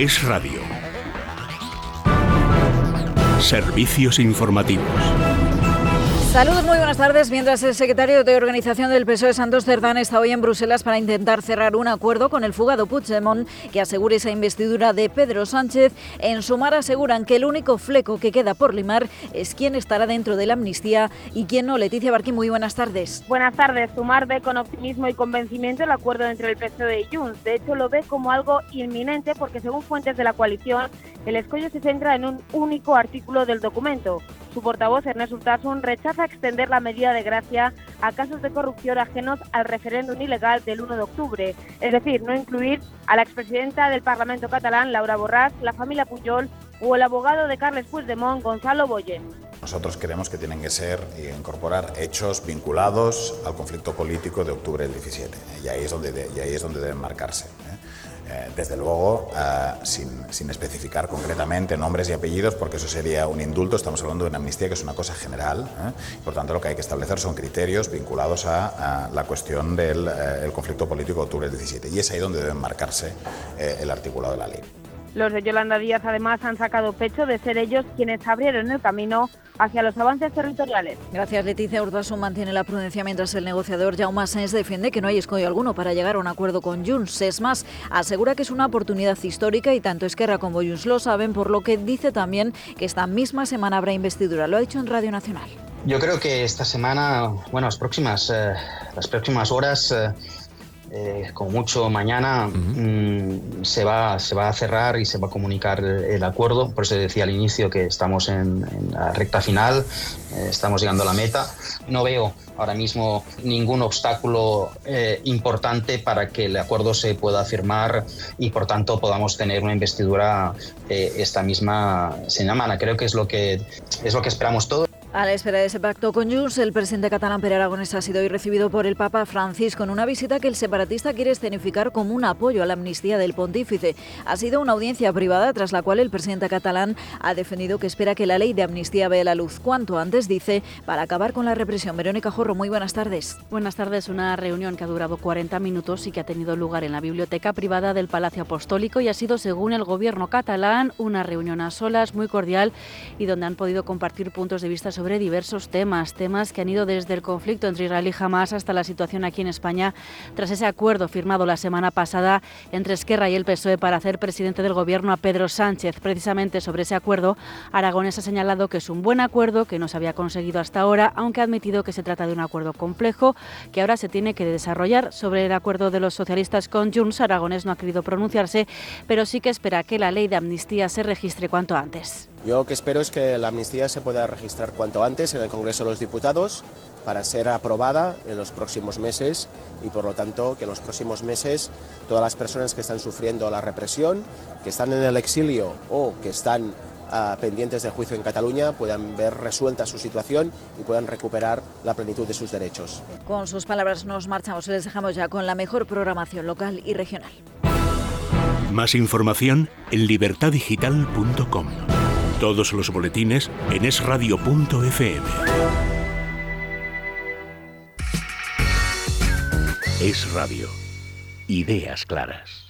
Es Radio. Servicios informativos. Saludos, muy buenas tardes. Mientras el secretario de Organización del PSOE, Santos Cerdán, está hoy en Bruselas para intentar cerrar un acuerdo con el fugado Puigdemont que asegure esa investidura de Pedro Sánchez, en Sumar aseguran que el único fleco que queda por limar es quién estará dentro de la amnistía y quién no. Leticia Barquín, muy buenas tardes. Buenas tardes. Sumar ve con optimismo y convencimiento el acuerdo entre el PSOE y Junts. De hecho, lo ve como algo inminente porque, según fuentes de la coalición, el escollo se centra en un único artículo del documento. Su portavoz, Ernest Urtasun, rechaza extender la medida de gracia a casos de corrupción ajenos al referéndum ilegal del 1 de octubre, es decir, no incluir a la expresidenta del Parlamento catalán, Laura Borràs, la familia Puyol o el abogado de Carles Puigdemont, Gonzalo Boye. Nosotros creemos que tienen que ser y incorporar hechos vinculados al conflicto político de octubre del 17 y ahí es donde, y ahí es donde deben marcarse. ¿eh? Eh, desde luego, eh, sin, especificar concretamente nombres y apellidos, porque eso sería un indulto, estamos hablando de una amnistía que es una cosa general. ¿eh? Por tanto, lo que hay que establecer son criterios vinculados a, la cuestión del conflicto político de octubre del 17. Y es ahí donde deben marcarse el articulado de la ley. Los de Yolanda Díaz además han sacado pecho de ser ellos quienes abrieron el camino hacia los avances territoriales. Gracias, Leticia Urtasun mantiene la prudencia mientras el negociador Jaume Sáenz defiende que no hay escollo alguno para llegar a un acuerdo con Junts. Es más, asegura que es una oportunidad histórica y tanto Esquerra como Junts lo saben, por lo que dice también que esta misma semana habrá investidura. Lo ha dicho en Radio Nacional. Yo creo que esta semana, bueno, las próximas, eh, las próximas horas... Eh, eh, con mucho mañana mm, se, va, se va a cerrar y se va a comunicar el, acuerdo. Por eso decía al inicio que estamos en, la recta final, eh, estamos llegando a la meta. No veo ahora mismo ningún obstáculo eh, importante para que el acuerdo se pueda firmar y por tanto podamos tener una investidura esta misma semana. Creo que es lo que, es lo que esperamos todos. A la espera de ese pacto con Junts, el presidente catalán Pere Aragonés ha sido hoy recibido por el Papa Francisco en una visita que el separatista quiere escenificar como un apoyo a la amnistía del pontífice. Ha sido una audiencia privada tras la cual el presidente catalán ha defendido que espera que la ley de amnistía vea la luz cuanto antes, dice, para acabar con la represión. Verónica Jorro, muy buenas tardes. Buenas tardes. Una reunión que ha durado 40 minutos y que ha tenido lugar en la biblioteca privada del Palacio Apostólico y ha sido, según el gobierno catalán, una reunión a solas muy cordial y donde han podido compartir puntos de vista sobre diversos temas, temas que han ido desde el conflicto entre Israel y Hamas hasta la situación aquí en España tras ese acuerdo firmado la semana pasada entre Esquerra y el PSOE para hacer presidente del gobierno a Pedro Sánchez. Precisamente sobre ese acuerdo, Aragonés ha señalado que es un buen acuerdo que no se había conseguido hasta ahora, aunque ha admitido que se trata de un acuerdo complejo que ahora se tiene que desarrollar. Sobre el acuerdo de los socialistas con Junts, Aragonés no ha querido pronunciarse, pero sí que espera que la ley de amnistía se registre cuanto antes. Yo lo que espero es que la amnistía se pueda registrar cuanto antes en el Congreso de los Diputados para ser aprobada en los próximos meses y por lo tanto que en los próximos meses todas las personas que están sufriendo la represión, que están en el exilio o que están ah, pendientes de juicio en Cataluña puedan ver resuelta su situación y puedan recuperar la plenitud de sus derechos. Con sus palabras nos marchamos y les dejamos ya con la mejor programación local y regional. Más información en libertadigital.com. Todos los boletines en esradio.fm. Es Radio. Ideas claras.